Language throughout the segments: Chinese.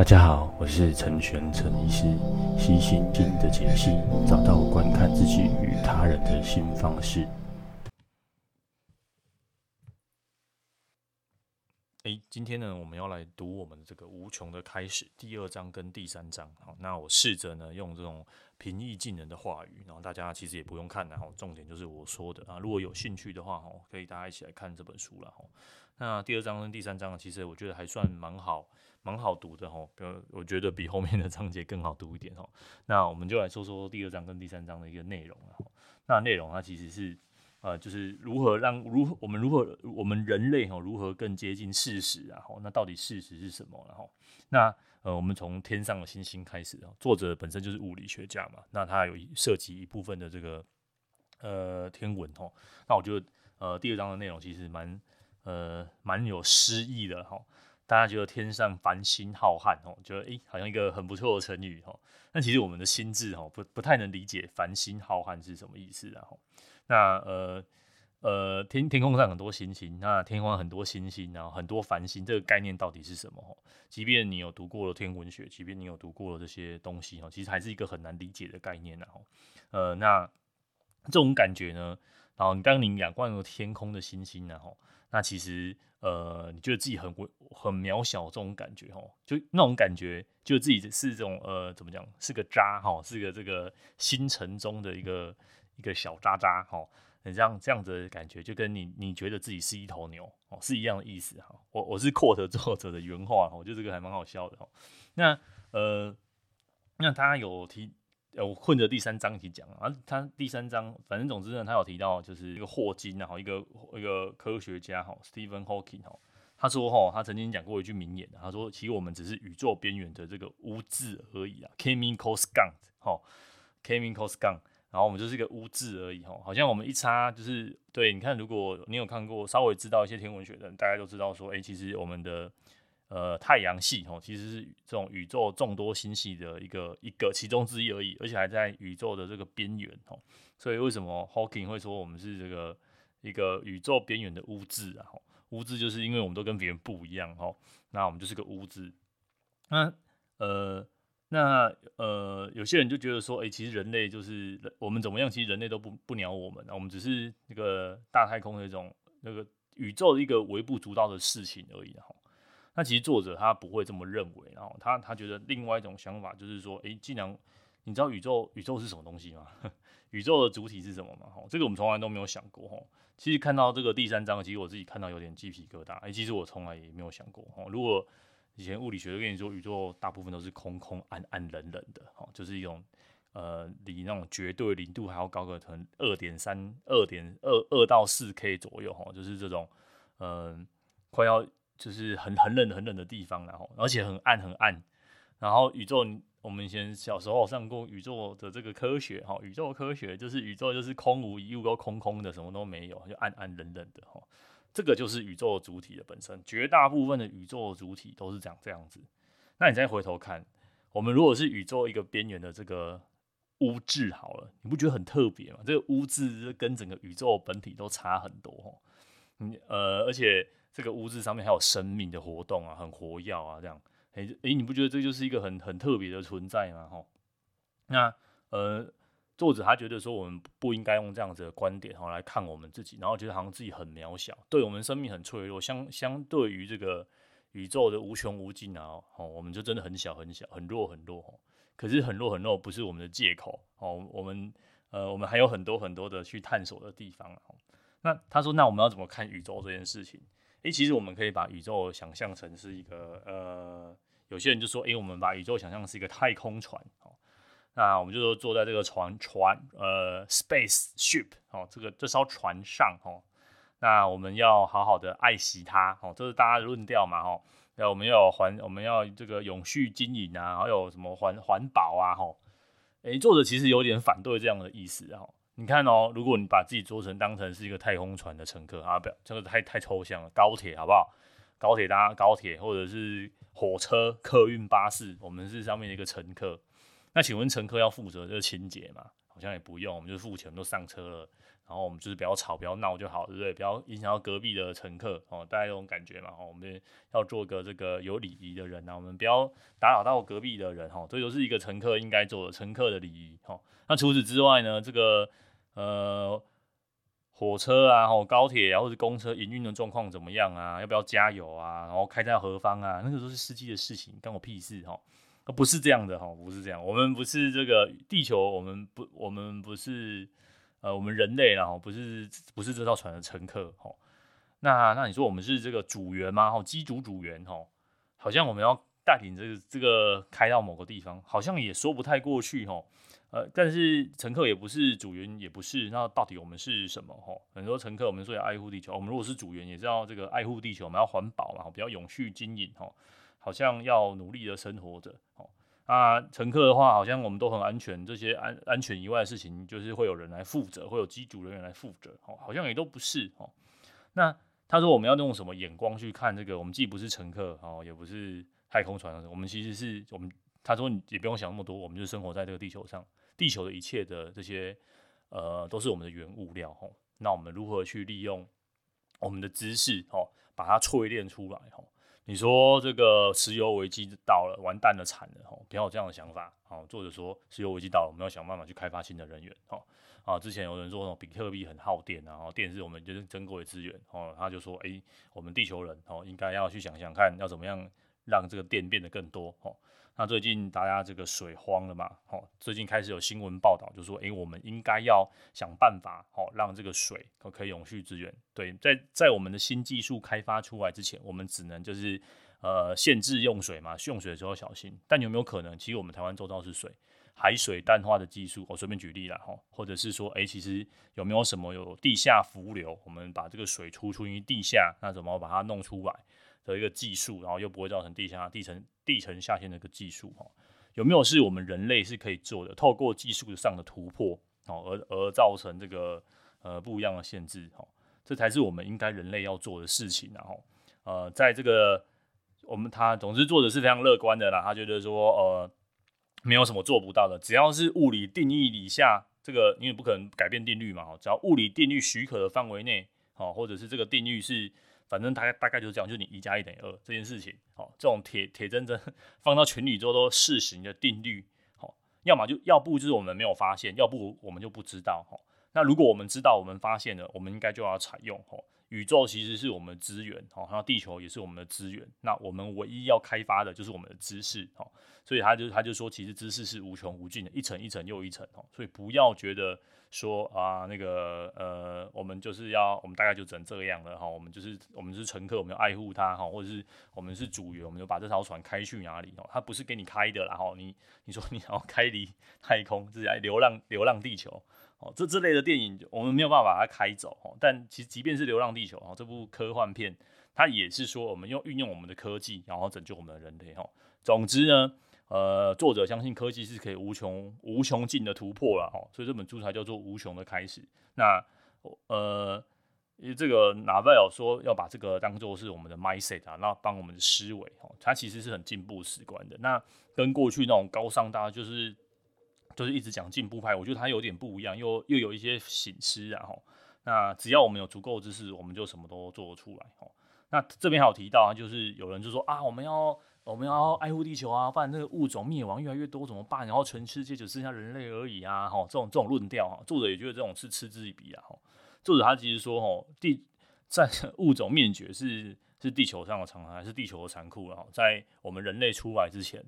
大家好，我是陈玄陈医师，悉心经的解析，找到观看自己与他人的新方式。诶，今天呢，我们要来读我们这个《无穷的开始》第二章跟第三章。好，那我试着呢，用这种平易近人的话语，然后大家其实也不用看，然后重点就是我说的啊。如果有兴趣的话，哦，可以大家一起来看这本书了。那第二章跟第三章，其实我觉得还算蛮好。蛮好读的哈，比如我觉得比后面的章节更好读一点哈。那我们就来说说第二章跟第三章的一个内容了。那内容它其实是呃，就是如何让如我们如何我们人类哈如何更接近事实啊？那到底事实是什么？然后那呃，我们从天上的星星开始啊。作者本身就是物理学家嘛，那他有涉及一部分的这个呃天文哈。那我觉得呃第二章的内容其实蛮呃蛮有诗意的哈。大家觉得天上繁星浩瀚哦，觉得诶，好像一个很不错的成语哦。但其实我们的心智哦，不不太能理解繁星浩瀚是什么意思。啊，那呃呃天天空上很多星星，那天空很多星星，然后很多繁星，这个概念到底是什么？即便你有读过了天文学，即便你有读过了这些东西哦，其实还是一个很难理解的概念。然后，呃，那这种感觉呢，然后当你仰望天空的星星，然后。那其实，呃，你觉得自己很微、很渺小这种感觉，吼，就那种感觉，就自己是这种，呃，怎么讲，是个渣，哈，是个这个星辰中的一个一个小渣渣，哈，你这样这样子的感觉，就跟你你觉得自己是一头牛，哦，是一样的意思，哈。我我是 quote 作者的原话，我觉得这个还蛮好笑的，哈。那，呃，那他有提。呃我混着第三章一起讲啊，他第三章反正总之呢，他有提到就是一个霍金，然后一个一个科学家哈，Stephen Hawking 哈，他说哈，他曾经讲过一句名言，他说其实我们只是宇宙边缘的这个污渍而已啊，chemical scum 哈，chemical scum，然后我们就是一个污渍而已哈，好像我们一擦就是对，你看如果你有看过稍微知道一些天文学的人，大家都知道说，哎、其实我们的。呃，太阳系哦，其实是这种宇宙众多星系的一个一个其中之一而已，而且还在宇宙的这个边缘哦。所以为什么 Hawking 会说我们是这个一个宇宙边缘的污渍啊？污渍就是因为我们都跟别人不一样哦，那我们就是个污渍。那呃，那呃，有些人就觉得说，哎、其实人类就是我们怎么样？其实人类都不不鸟我们，我们只是那个大太空的一种那个宇宙的一个微不足道的事情而已哈。那其实作者他不会这么认为，然后他他觉得另外一种想法就是说，诶，既然你知道宇宙宇宙是什么东西吗？宇宙的主体是什么吗？哈，这个我们从来都没有想过哈。其实看到这个第三章，其实我自己看到有点鸡皮疙瘩。诶，其实我从来也没有想过哈。如果以前物理学跟你说宇宙大部分都是空空暗暗冷冷的，哈，就是一种呃离那种绝对零度还要高个可能二点三二点二二到四 K 左右哈，就是这种嗯、快要。就是很很冷很冷的地方，然后而且很暗很暗，然后宇宙，我们以前小时候上过宇宙的这个科学哈，宇宙科学就是宇宙就是空无一物，都空空的，什么都没有，就暗暗冷冷的哈，这个就是宇宙主体的本身，绝大部分的宇宙主体都是这样这样子。那你再回头看，我们如果是宇宙一个边缘的这个污渍好了，你不觉得很特别吗？这个污渍跟整个宇宙本体都差很多哈，你呃而且。这个屋子上面还有生命的活动啊，很活跃啊，这样，哎、欸欸、你不觉得这就是一个很很特别的存在吗？吼，那呃，作者他觉得说我们不应该用这样子的观点哈来看我们自己，然后觉得好像自己很渺小，对我们生命很脆弱，相相对于这个宇宙的无穷无尽啊，哦，我们就真的很小很小，很弱很弱。可是很弱很弱不是我们的借口哦，我们呃我们还有很多很多的去探索的地方。那他说，那我们要怎么看宇宙这件事情？诶、欸，其实我们可以把宇宙想象成是一个呃，有些人就说，诶、欸，我们把宇宙想象是一个太空船，哦，那我们就说坐在这个船船呃，space ship，哦，这个这艘船上，哦，那我们要好好的爱惜它，哦，这是大家的论调嘛，哦，那我们要环，我们要这个永续经营啊，还有什么环环保啊，哦，诶，作者其实有点反对这样的意思，哦。你看哦，如果你把自己做成当成是一个太空船的乘客啊，不要这个太太抽象了。高铁好不好？高铁搭高铁，或者是火车、客运巴士，我们是上面的一个乘客。那请问乘客要负责这个清洁吗？好像也不用，我们就付钱都上车了，然后我们就是不要吵，不要闹就好，对不对？不要影响到隔壁的乘客哦，大家这种感觉嘛。我们要做个这个有礼仪的人啊，我们不要打扰到隔壁的人哦，这就是一个乘客应该做的乘客的礼仪哦。那除此之外呢，这个呃。火车啊，或高铁啊，或者公车营运的状况怎么样啊？要不要加油啊？然后开在何方啊？那个都是司机的事情，关我屁事哈！不是这样的哈，不是这样。我们不是这个地球，我们不，我们不是呃，我们人类然后不是不是这艘船的乘客哈。那那你说我们是这个组员吗？哈，机组组员哈，好像我们要带领这个这个开到某个地方，好像也说不太过去哈。呃，但是乘客也不是组员，也不是，那到底我们是什么？哈，很多乘客我们说要爱护地球，我们如果是组员，也是要这个爱护地球，我们要环保嘛，比较永续经营，哈，好像要努力的生活着，哦，那乘客的话，好像我们都很安全，这些安安全以外的事情，就是会有人来负责，会有机组人员来负责，哦，好像也都不是，哦，那他说我们要用什么眼光去看这个？我们既不是乘客，哦，也不是太空船，我们其实是我们。他说你也不用想那么多，我们就生活在这个地球上。地球的一切的这些，呃，都是我们的原物料吼。那我们如何去利用我们的知识吼，把它淬炼出来吼？你说这个石油危机到了，完蛋了，惨了吼！不要有这样的想法。好，作者说石油危机到了，我们要想办法去开发新的能源。吼啊，之前有人说比特币很耗电，然后电是我们就是珍贵的资源。哦，他就说，诶、我们地球人哦，应该要去想想看，要怎么样让这个电变得更多。哦。那最近大家这个水荒了嘛？哦，最近开始有新闻报道，就说，哎、我们应该要想办法，哦，让这个水可以永续资源。对，在在我们的新技术开发出来之前，我们只能就是呃限制用水嘛，用水的时候小心。但有没有可能，其实我们台湾周遭是水，海水淡化的技术，我随便举例了哈，或者是说，哎、其实有没有什么有地下浮流，我们把这个水储存于地下，那怎么把它弄出来？的一个技术，然后又不会造成地下地层地层下陷的一个技术哈，有没有是我们人类是可以做的？透过技术上的突破哦，而而造成这个呃不一样的限制哈，这才是我们应该人类要做的事情然后呃，在这个我们他总之做的是非常乐观的啦，他觉得说呃没有什么做不到的，只要是物理定义以下这个，因为不可能改变定律嘛，只要物理定律许可的范围内，哦，或者是这个定律是。反正大概大概就是这样，就是你一加一等于二这件事情，好，这种铁铁铮铮放到全宇宙都试行的定律，好，要么就要不就是我们没有发现，要不我们就不知道，哈。那如果我们知道，我们发现了，我们应该就要采用，哈。宇宙其实是我们的资源，好，那地球也是我们的资源，那我们唯一要开发的就是我们的知识，好，所以他就他就说，其实知识是无穷无尽的，一层一层又一层，哦，所以不要觉得。说啊，那个呃，我们就是要，我们大概就只能这样了哈。我们就是我们是乘客，我们要爱护它哈，或者是我们是组员，我们就把这艘船开去哪里哦？它不是给你开的啦哈。你你说你要开离太空，自己来流浪流浪地球哦，这这类的电影我们没有办法把它开走哦。但其实即便是流浪地球哦，这部科幻片它也是说我们用运用我们的科技，然后拯救我们的人类哈。总之呢。呃，作者相信科技是可以无穷无穷尽的突破了哈，所以这本书才叫做无穷的开始。那呃，这个纳维尔说要把这个当做是我们的 mindset 啊，那帮我们的思维哦，它其实是很进步史观的。那跟过去那种高尚大家就是就是一直讲进步派，我觉得它有点不一样，又又有一些醒思啊哈。那只要我们有足够知识，我们就什么都做得出来哈。那这边还有提到啊，就是有人就说啊，我们要。我们要爱护地球啊，不然这个物种灭亡越来越多怎么办？然后全世界只剩下人类而已啊！哈，这种这种论调哈，作者也觉得这种是嗤之以鼻啊！哈，作者他其实说哈，地在 物种灭绝是是地球上的常态，是地球的残酷啊！在我们人类出来之前，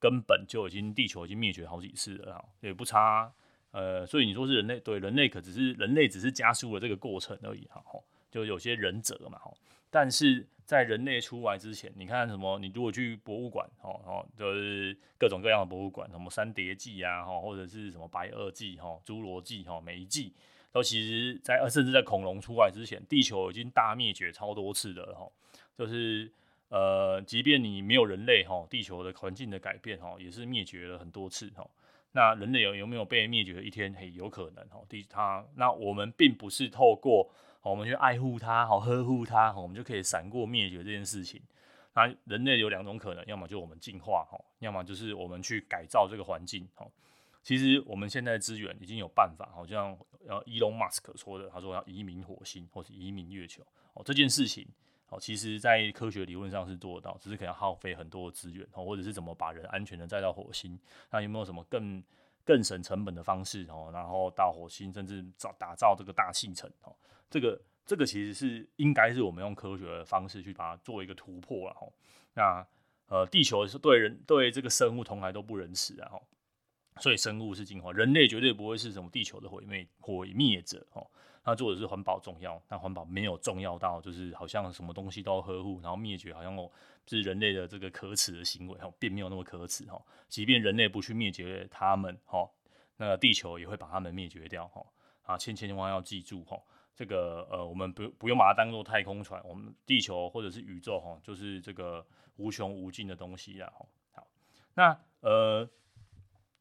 根本就已经地球已经灭绝好几次了哈，也不差。呃，所以你说是人类对人类可只是人类只是加速了这个过程而已哈，就有些仁者嘛哈，但是。在人类出来之前，你看什么？你如果去博物馆，哦哦，就是各种各样的博物馆，什么三叠纪啊，哈，或者是什么白垩纪，哈，侏罗纪，哈，每一纪都其实在，甚至在恐龙出来之前，地球已经大灭绝超多次的，哈，就是呃，即便你没有人类，哈，地球的环境的改变，哈，也是灭绝了很多次，哈。那人类有有没有被灭绝的一天？嘿，有可能，哈，地它，那我们并不是透过。我们去爱护它，好呵护它，我们就可以闪过灭绝这件事情。那人类有两种可能，要么就我们进化，哈，要么就是我们去改造这个环境，哈。其实我们现在资源已经有办法，好像呃，Elon Musk 说的，他说要移民火星或是移民月球哦，这件事情哦，其实在科学理论上是做得到，只是可能耗费很多资源哦，或者是怎么把人安全的载到火星，那有没有什么更更省成本的方式哦，然后到火星甚至造打造这个大气层哦，这个这个其实是应该是我们用科学的方式去把它做一个突破了哦，那呃，地球是对人对这个生物从来都不仁慈啊哦。所以生物是进化，人类绝对不会是什么地球的毁灭毁灭者哦。他做的是环保重要，但环保没有重要到就是好像什么东西都要呵护，然后灭绝好像哦是人类的这个可耻的行为哦，并没有那么可耻哈。即便人类不去灭绝他们哈，那地球也会把他们灭绝掉哈。啊，千千万要记住哈，这个呃我们不不用把它当做太空船，我们地球或者是宇宙哈，就是这个无穷无尽的东西啦。好，那呃。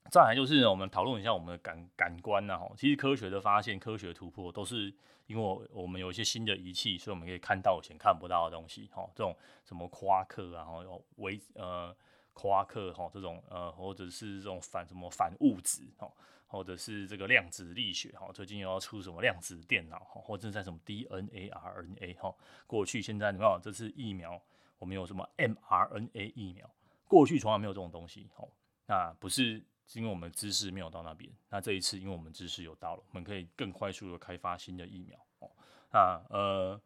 再来就是我们讨论一下我们的感感官呐，哈，其实科学的发现、科学突破都是因为我们有一些新的仪器，所以我们可以看到以前看不到的东西，哈，这种什么夸克啊，哈，有微呃夸克哈，这种呃或者是这种反什么反物质，哈，或者是这个量子力学，哈，最近又要出什么量子电脑，哈，或者在什么 DNA、RNA，哈，过去现在你看这次疫苗，我们有什么 mRNA 疫苗，过去从来没有这种东西，哈，那不是。是因为我们知识没有到那边，那这一次因为我们知识有到了，我们可以更快速的开发新的疫苗哦。那呃，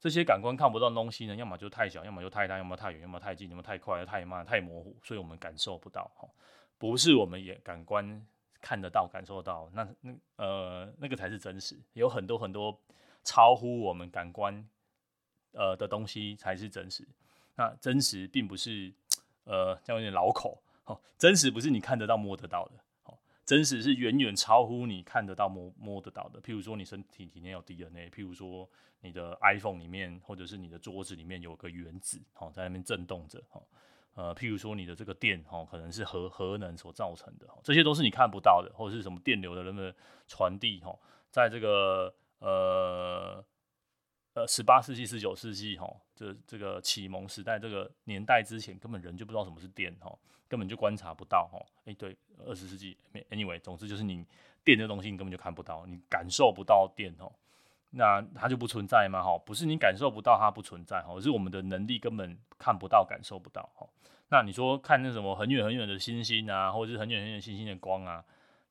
这些感官看不到东西呢，要么就太小，要么就太大，要么太远，要么太近，要么太快，太慢，太模糊，所以我们感受不到哈。不是我们也感官看得到、感受到，那那呃那个才是真实。有很多很多超乎我们感官呃的东西才是真实。那真实并不是呃这样有点老口。哦，真实不是你看得到摸得到的，哦，真实是远远超乎你看得到摸摸得到的。譬如说，你身体里面有 DNA，譬如说你的 iPhone 里面或者是你的桌子里面有个原子，哦，在那边震动着，哦，呃，譬如说你的这个电，哦，可能是核核能所造成的，这些都是你看不到的，或者是什么电流的那么传递，哈，在这个呃。呃，十八世纪、十九世纪，哈，这这个启蒙时代这个年代之前，根本人就不知道什么是电，哈，根本就观察不到，哈。哎，对，二十世纪，anyway，总之就是你电这东西，你根本就看不到，你感受不到电，哈，那它就不存在吗？哈，不是你感受不到它不存在，哈，是我们的能力根本看不到、感受不到，哈。那你说看那什么很远很远的星星啊，或者是很远很远星星的光啊，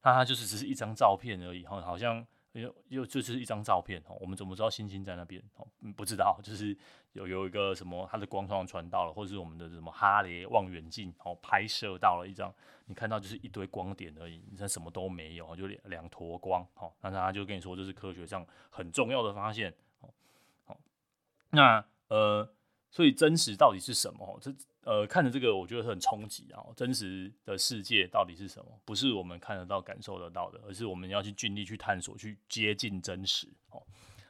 那它就是只是一张照片而已，哈，好像。又又就是一张照片哦，我们怎么知道星星在那边哦？嗯不知道，就是有有一个什么，它的光传传到了，或者是我们的什么哈雷望远镜哦，拍摄到了一张，你看到就是一堆光点而已，你看什么都没有，就两两坨光哦。那他就跟你说这是科学上很重要的发现哦。好，那呃，所以真实到底是什么？这呃，看着这个，我觉得很冲击啊！真实的世界到底是什么？不是我们看得到、感受得到的，而是我们要去尽力去探索、去接近真实。哦，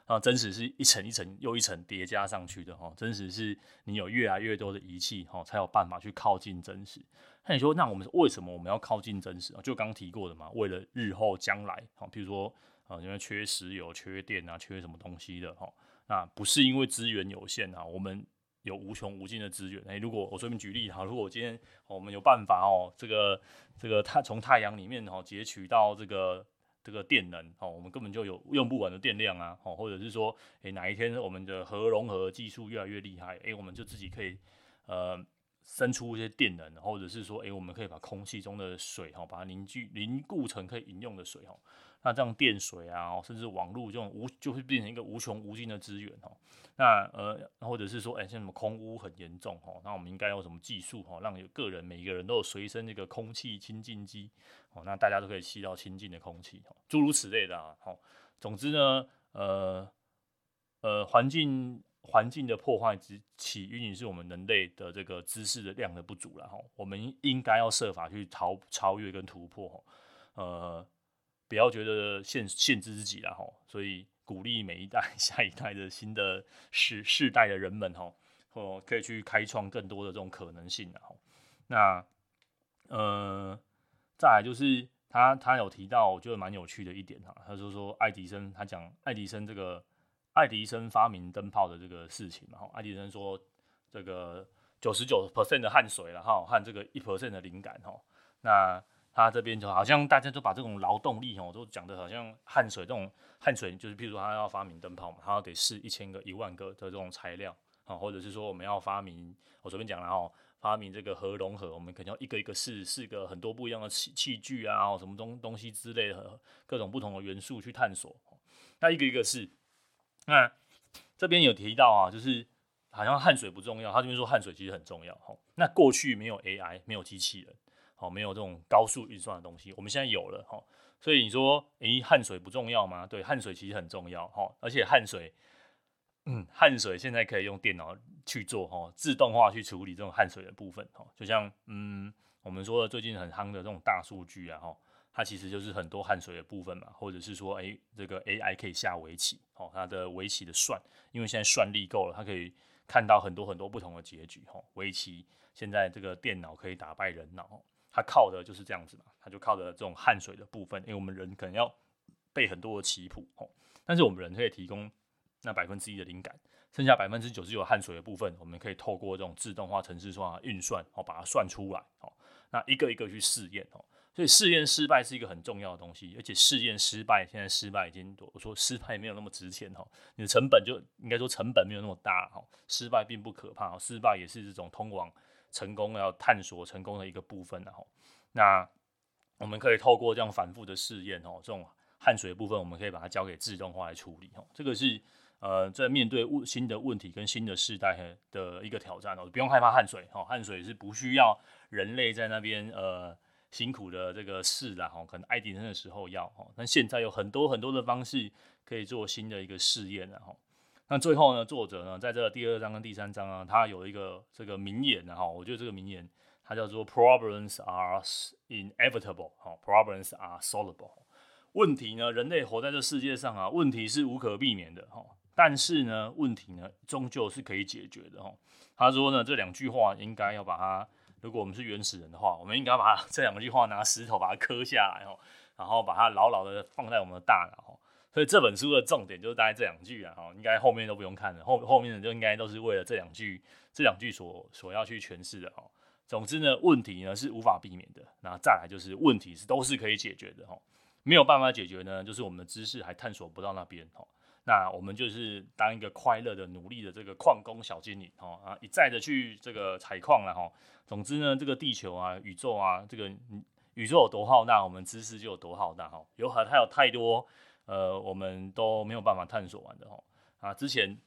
啊，真实是一层一层又一层叠加上去的。哈，真实是你有越来越多的仪器，哈，才有办法去靠近真实。那你说，那我们为什么我们要靠近真实啊？就刚提过的嘛，为了日后将来，哈，比如说啊，因为缺石油、缺电啊、缺什么东西的，哈，那不是因为资源有限啊，我们。有无穷无尽的资源，哎，如果我随便举例哈，如果我今天我们有办法哦，这个这个太从太阳里面哦截取到这个这个电能哦，我们根本就有用不完的电量啊，哦，或者是说，哎，哪一天我们的核融合技术越来越厉害，哎，我们就自己可以呃生出一些电能，或者是说，诶，我们可以把空气中的水哈，把它凝聚凝固成可以饮用的水哈。那这样电水啊，甚至网络这种无就会变成一个无穷无尽的资源哈。那呃，或者是说，哎、欸，像什么空污很严重哈，那我们应该用什么技术哈，让有个人每一个人都有随身这个空气清净机哦，那大家都可以吸到清净的空气哦，诸如此类的啊。好，总之呢，呃呃，环境环境的破坏之起因是我们人类的这个知识的量的不足了哈。我们应该要设法去超超越跟突破哈呃。不要觉得限限制自己了哈，所以鼓励每一代、下一代的新的世世代的人们哈，哦，可以去开创更多的这种可能性的哈。那呃，再来就是他他有提到，我觉得蛮有趣的一点哈，他就说爱迪生，他讲爱迪生这个爱迪生发明灯泡的这个事情嘛哈，爱迪生说这个九十九 percent 的汗水了哈，和这个一 percent 的灵感哈，那。他这边就好像大家都把这种劳动力哦，都讲的好像汗水这种汗水，就是譬如说他要发明灯泡嘛，他要得试一千个、一万个的这种材料啊，或者是说我们要发明，我随便讲了哦，发明这个核融合，我们肯定要一个一个试，试个很多不一样的器器具啊，什么东东西之类的，各种不同的元素去探索。那一个一个试，那这边有提到啊，就是好像汗水不重要，他这边说汗水其实很重要。那过去没有 AI，没有机器人。好，没有这种高速运算的东西，我们现在有了哈，所以你说，诶，汗水不重要吗？对，汗水其实很重要哈，而且汗水，嗯，汗水现在可以用电脑去做哈，自动化去处理这种汗水的部分哈，就像嗯，我们说的最近很夯的这种大数据啊哈，它其实就是很多汗水的部分嘛，或者是说，诶，这个 AI 可以下围棋，哦，它的围棋的算，因为现在算力够了，它可以看到很多很多不同的结局哦，围棋现在这个电脑可以打败人脑。它靠的就是这样子嘛，它就靠着这种汗水的部分，因为我们人可能要背很多的棋谱哦，但是我们人可以提供那百分之一的灵感，剩下百分之九十九汗水的部分，我们可以透过这种自动化、程式化运算哦，把它算出来哦，那一个一个去试验哦，所以试验失败是一个很重要的东西，而且试验失败，现在失败已经多，我说失败没有那么值钱哈，你的成本就应该说成本没有那么大哈，失败并不可怕，失败也是这种通往。成功要探索成功的一个部分，然后，那我们可以透过这样反复的试验哦，这种汗水的部分，我们可以把它交给自动化来处理哦。这个是呃，在面对新的问题跟新的世代的一个挑战哦，不用害怕汗水哦，汗水是不需要人类在那边呃辛苦的这个事啦哈，可能爱迪生的时候要哦，但现在有很多很多的方式可以做新的一个试验然后。那最后呢，作者呢，在这个第二章跟第三章啊，他有一个这个名言哈，我觉得这个名言它叫做 “Problems are inevitable”，哈，“Problems are solvable”。问题呢，人类活在这世界上啊，问题是无可避免的哈，但是呢，问题呢，终究是可以解决的哈。他说呢，这两句话应该要把它，如果我们是原始人的话，我们应该把 这两句话拿石头把它刻下来哦，然后把它牢牢的放在我们的大脑。所以这本书的重点就是大概这两句啊，哈，应该后面都不用看了，后后面的就应该都是为了这两句，这两句所所要去诠释的哈。总之呢，问题呢是无法避免的，那再来就是问题是都是可以解决的哈，没有办法解决呢，就是我们的知识还探索不到那边哈。那我们就是当一个快乐的、努力的这个矿工小精灵哈啊，一再的去这个采矿了哈。总之呢，这个地球啊、宇宙啊，这个宇宙有多浩大，我们知识就有多浩大哈。有很还有太多。呃，我们都没有办法探索完的哈啊！之前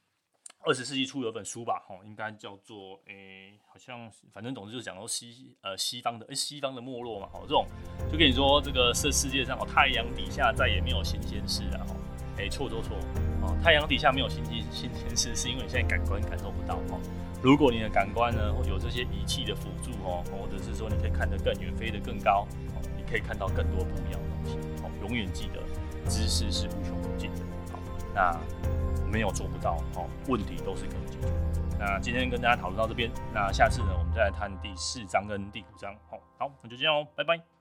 二十世纪初有本书吧，哈，应该叫做诶、好像反正总之就是讲到西呃西方的诶、西方的没落嘛，哈，这种就跟你说这个世世界上哦，太阳底下再也没有新鲜事了哈，诶，错错错哦，太阳底下没有新鲜新鲜事，是因为你现在感官感受不到哈。如果你的感官呢有这些仪器的辅助哦，或者是说你可以看得更远，飞得更高，哦你可以看到更多不一样的东西，哦，永远记得。知识是无穷无尽的，好，那没有做不到，好，问题都是可以解决。那今天跟大家讨论到这边，那下次呢，我们再来谈第四章跟第五章，好，好，那就这样哦，拜拜。